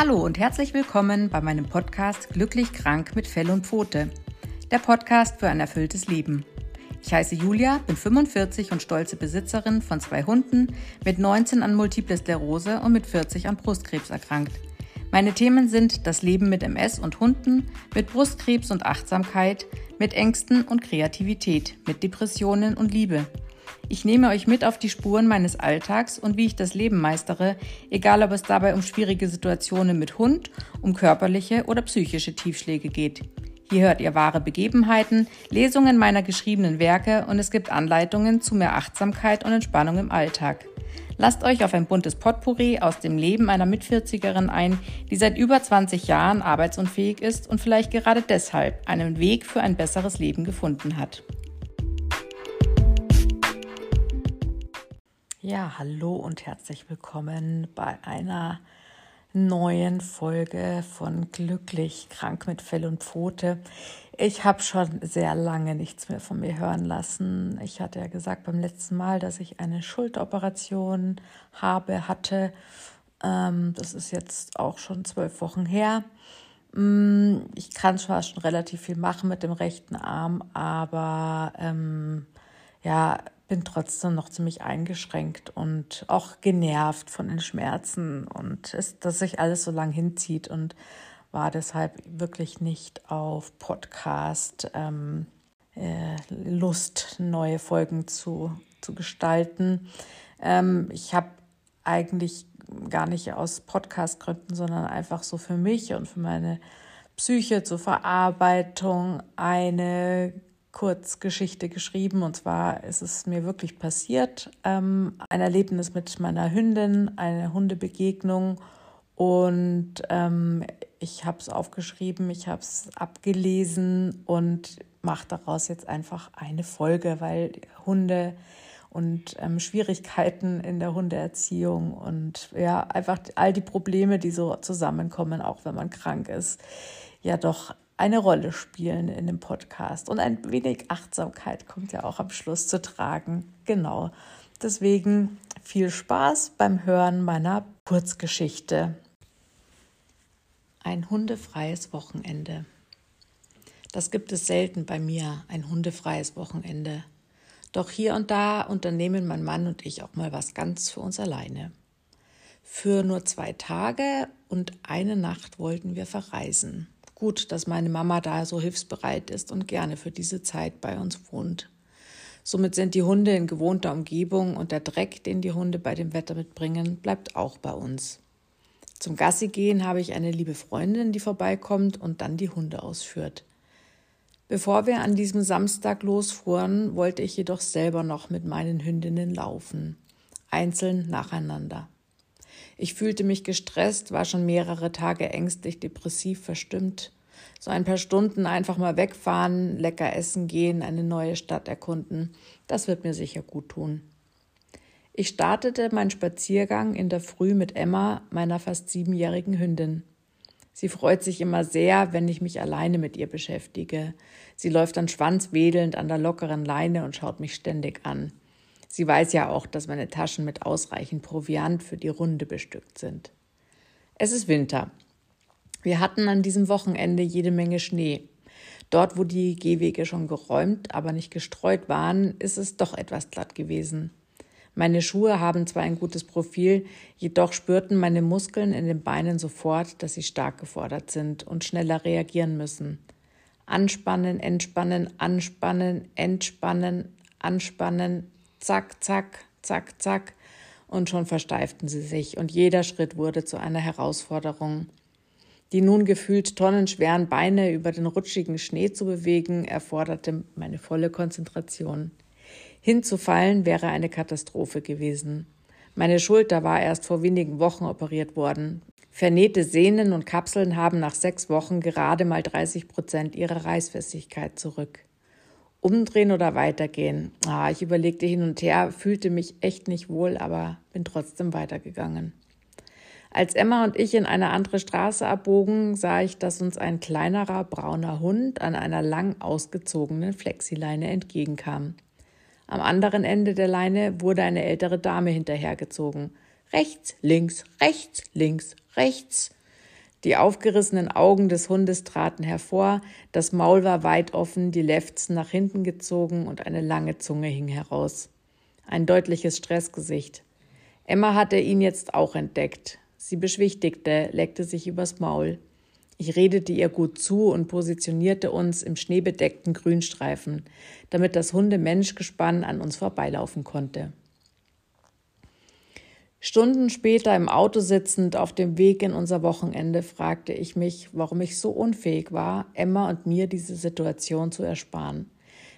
Hallo und herzlich willkommen bei meinem Podcast Glücklich krank mit Fell und Pfote. Der Podcast für ein erfülltes Leben. Ich heiße Julia, bin 45 und stolze Besitzerin von zwei Hunden, mit 19 an Multiple Sklerose und mit 40 an Brustkrebs erkrankt. Meine Themen sind das Leben mit MS und Hunden, mit Brustkrebs und Achtsamkeit, mit Ängsten und Kreativität, mit Depressionen und Liebe. Ich nehme euch mit auf die Spuren meines Alltags und wie ich das Leben meistere, egal ob es dabei um schwierige Situationen mit Hund, um körperliche oder psychische Tiefschläge geht. Hier hört ihr wahre Begebenheiten, Lesungen meiner geschriebenen Werke und es gibt Anleitungen zu mehr Achtsamkeit und Entspannung im Alltag. Lasst euch auf ein buntes Potpourri aus dem Leben einer Mitvierzigerin ein, die seit über 20 Jahren arbeitsunfähig ist und vielleicht gerade deshalb einen Weg für ein besseres Leben gefunden hat. Ja, hallo und herzlich willkommen bei einer neuen Folge von Glücklich krank mit Fell und Pfote. Ich habe schon sehr lange nichts mehr von mir hören lassen. Ich hatte ja gesagt beim letzten Mal, dass ich eine Schulteroperation habe, hatte. Ähm, das ist jetzt auch schon zwölf Wochen her. Mm, ich kann zwar schon relativ viel machen mit dem rechten Arm, aber ähm, ja, bin trotzdem noch ziemlich eingeschränkt und auch genervt von den Schmerzen und ist, dass sich alles so lang hinzieht und war deshalb wirklich nicht auf Podcast ähm, äh, Lust, neue Folgen zu, zu gestalten. Ähm, ich habe eigentlich gar nicht aus Podcast-Gründen, sondern einfach so für mich und für meine Psyche zur Verarbeitung eine Kurzgeschichte geschrieben. Und zwar ist es mir wirklich passiert. Ähm, ein Erlebnis mit meiner Hündin, eine Hundebegegnung. Und ähm, ich habe es aufgeschrieben, ich habe es abgelesen und mache daraus jetzt einfach eine Folge, weil Hunde und ähm, Schwierigkeiten in der Hundeerziehung und ja, einfach all die Probleme, die so zusammenkommen, auch wenn man krank ist, ja doch eine Rolle spielen in dem Podcast. Und ein wenig Achtsamkeit kommt ja auch am Schluss zu tragen. Genau. Deswegen viel Spaß beim Hören meiner Kurzgeschichte. Ein hundefreies Wochenende. Das gibt es selten bei mir, ein hundefreies Wochenende. Doch hier und da unternehmen mein Mann und ich auch mal was ganz für uns alleine. Für nur zwei Tage und eine Nacht wollten wir verreisen gut, dass meine Mama da so hilfsbereit ist und gerne für diese Zeit bei uns wohnt. Somit sind die Hunde in gewohnter Umgebung und der Dreck, den die Hunde bei dem Wetter mitbringen, bleibt auch bei uns. Zum Gassi gehen habe ich eine liebe Freundin, die vorbeikommt und dann die Hunde ausführt. Bevor wir an diesem Samstag losfuhren, wollte ich jedoch selber noch mit meinen Hündinnen laufen, einzeln nacheinander. Ich fühlte mich gestresst, war schon mehrere Tage ängstlich, depressiv, verstimmt. So ein paar Stunden einfach mal wegfahren, lecker essen gehen, eine neue Stadt erkunden, das wird mir sicher gut tun. Ich startete meinen Spaziergang in der Früh mit Emma, meiner fast siebenjährigen Hündin. Sie freut sich immer sehr, wenn ich mich alleine mit ihr beschäftige. Sie läuft dann schwanzwedelnd an der lockeren Leine und schaut mich ständig an. Sie weiß ja auch, dass meine Taschen mit ausreichend Proviant für die Runde bestückt sind. Es ist Winter. Wir hatten an diesem Wochenende jede Menge Schnee. Dort, wo die Gehwege schon geräumt, aber nicht gestreut waren, ist es doch etwas glatt gewesen. Meine Schuhe haben zwar ein gutes Profil, jedoch spürten meine Muskeln in den Beinen sofort, dass sie stark gefordert sind und schneller reagieren müssen. Anspannen, entspannen, anspannen, entspannen, anspannen, zack, zack, zack, zack, und schon versteiften sie sich, und jeder Schritt wurde zu einer Herausforderung. Die nun gefühlt tonnenschweren Beine über den rutschigen Schnee zu bewegen, erforderte meine volle Konzentration. Hinzufallen wäre eine Katastrophe gewesen. Meine Schulter war erst vor wenigen Wochen operiert worden. Vernähte Sehnen und Kapseln haben nach sechs Wochen gerade mal 30 Prozent ihrer Reißfestigkeit zurück. Umdrehen oder weitergehen? Ah, ich überlegte hin und her, fühlte mich echt nicht wohl, aber bin trotzdem weitergegangen. Als Emma und ich in eine andere Straße abbogen, sah ich, dass uns ein kleinerer brauner Hund an einer lang ausgezogenen Flexileine entgegenkam. Am anderen Ende der Leine wurde eine ältere Dame hinterhergezogen. Rechts, links, rechts, links, rechts. Die aufgerissenen Augen des Hundes traten hervor, das Maul war weit offen, die Lefzen nach hinten gezogen und eine lange Zunge hing heraus. Ein deutliches Stressgesicht. Emma hatte ihn jetzt auch entdeckt. Sie beschwichtigte, leckte sich übers Maul. Ich redete ihr gut zu und positionierte uns im schneebedeckten Grünstreifen, damit das Hunde-Mensch-Gespann an uns vorbeilaufen konnte. Stunden später im Auto sitzend auf dem Weg in unser Wochenende fragte ich mich, warum ich so unfähig war, Emma und mir diese Situation zu ersparen.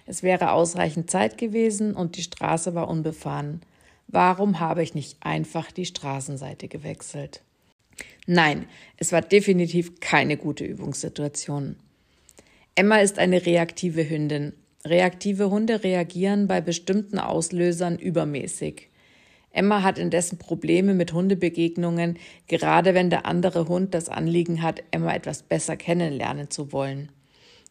Es wäre ausreichend Zeit gewesen und die Straße war unbefahren. Warum habe ich nicht einfach die Straßenseite gewechselt? Nein, es war definitiv keine gute Übungssituation. Emma ist eine reaktive Hündin. Reaktive Hunde reagieren bei bestimmten Auslösern übermäßig. Emma hat indessen Probleme mit Hundebegegnungen, gerade wenn der andere Hund das Anliegen hat, Emma etwas besser kennenlernen zu wollen.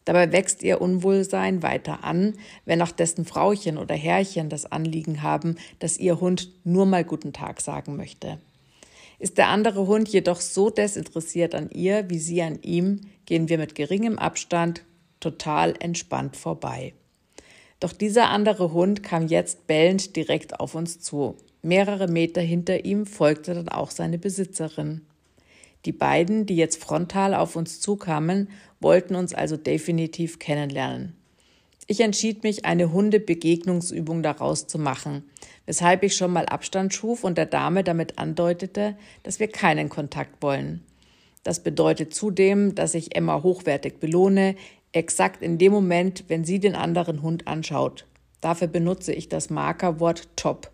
Dabei wächst ihr Unwohlsein weiter an, wenn auch dessen Frauchen oder Herrchen das Anliegen haben, dass ihr Hund nur mal guten Tag sagen möchte. Ist der andere Hund jedoch so desinteressiert an ihr wie sie an ihm, gehen wir mit geringem Abstand total entspannt vorbei. Doch dieser andere Hund kam jetzt bellend direkt auf uns zu. Mehrere Meter hinter ihm folgte dann auch seine Besitzerin. Die beiden, die jetzt frontal auf uns zukamen, wollten uns also definitiv kennenlernen. Ich entschied mich, eine Hundebegegnungsübung daraus zu machen, weshalb ich schon mal Abstand schuf und der Dame damit andeutete, dass wir keinen Kontakt wollen. Das bedeutet zudem, dass ich Emma hochwertig belohne, exakt in dem Moment, wenn sie den anderen Hund anschaut. Dafür benutze ich das Markerwort top.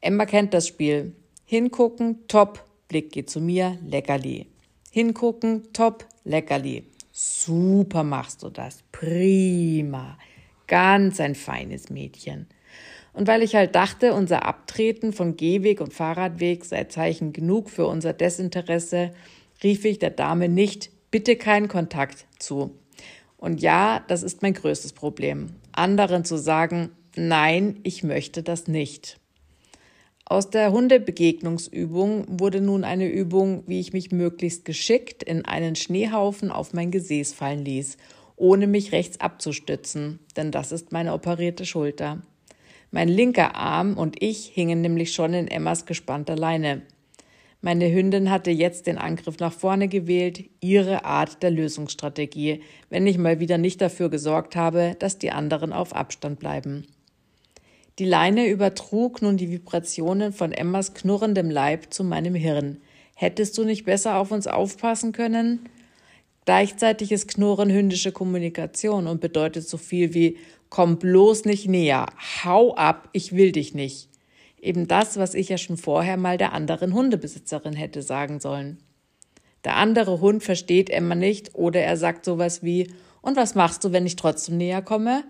Emma kennt das Spiel. Hingucken, top, Blick geht zu mir, leckerli. Hingucken, top, leckerli. Super machst du das. Prima. Ganz ein feines Mädchen. Und weil ich halt dachte, unser Abtreten von Gehweg und Fahrradweg sei Zeichen genug für unser Desinteresse, rief ich der Dame nicht bitte keinen Kontakt zu. Und ja, das ist mein größtes Problem. Anderen zu sagen, nein, ich möchte das nicht. Aus der Hundebegegnungsübung wurde nun eine Übung, wie ich mich möglichst geschickt in einen Schneehaufen auf mein Gesäß fallen ließ, ohne mich rechts abzustützen, denn das ist meine operierte Schulter. Mein linker Arm und ich hingen nämlich schon in Emmas gespannter Leine. Meine Hündin hatte jetzt den Angriff nach vorne gewählt, ihre Art der Lösungsstrategie, wenn ich mal wieder nicht dafür gesorgt habe, dass die anderen auf Abstand bleiben. Die Leine übertrug nun die Vibrationen von Emmas knurrendem Leib zu meinem Hirn. Hättest du nicht besser auf uns aufpassen können? Gleichzeitiges Knurren hündische Kommunikation und bedeutet so viel wie komm bloß nicht näher, hau ab, ich will dich nicht. Eben das, was ich ja schon vorher mal der anderen Hundebesitzerin hätte sagen sollen. Der andere Hund versteht Emma nicht oder er sagt sowas wie und was machst du, wenn ich trotzdem näher komme?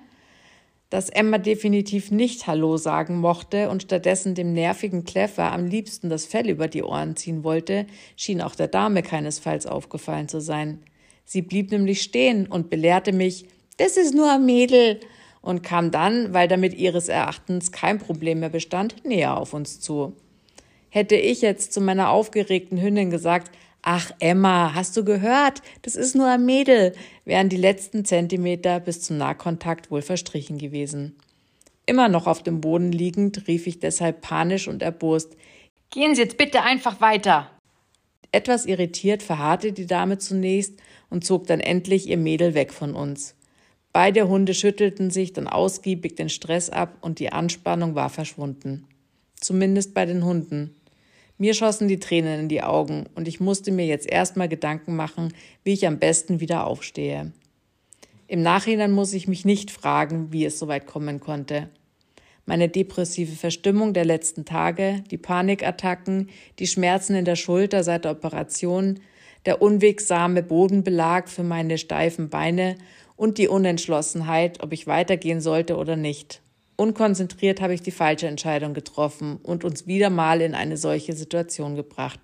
Dass Emma definitiv nicht Hallo sagen mochte und stattdessen dem nervigen Kleffer am liebsten das Fell über die Ohren ziehen wollte, schien auch der Dame keinesfalls aufgefallen zu sein. Sie blieb nämlich stehen und belehrte mich, das ist nur ein Mädel, und kam dann, weil damit ihres Erachtens kein Problem mehr bestand, näher auf uns zu. Hätte ich jetzt zu meiner aufgeregten Hündin gesagt, Ach, Emma, hast du gehört? Das ist nur ein Mädel, wären die letzten Zentimeter bis zum Nahkontakt wohl verstrichen gewesen. Immer noch auf dem Boden liegend, rief ich deshalb panisch und erbost Gehen Sie jetzt bitte einfach weiter. Etwas irritiert verharrte die Dame zunächst und zog dann endlich ihr Mädel weg von uns. Beide Hunde schüttelten sich dann ausgiebig den Stress ab und die Anspannung war verschwunden. Zumindest bei den Hunden. Mir schossen die Tränen in die Augen und ich musste mir jetzt erstmal Gedanken machen, wie ich am besten wieder aufstehe. Im Nachhinein muss ich mich nicht fragen, wie es so weit kommen konnte. Meine depressive Verstimmung der letzten Tage, die Panikattacken, die Schmerzen in der Schulter seit der Operation, der unwegsame Bodenbelag für meine steifen Beine und die Unentschlossenheit, ob ich weitergehen sollte oder nicht. Unkonzentriert habe ich die falsche Entscheidung getroffen und uns wieder mal in eine solche Situation gebracht.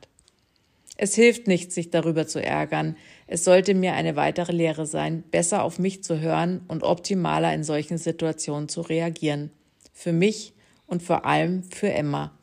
Es hilft nicht, sich darüber zu ärgern. Es sollte mir eine weitere Lehre sein, besser auf mich zu hören und optimaler in solchen Situationen zu reagieren. Für mich und vor allem für Emma.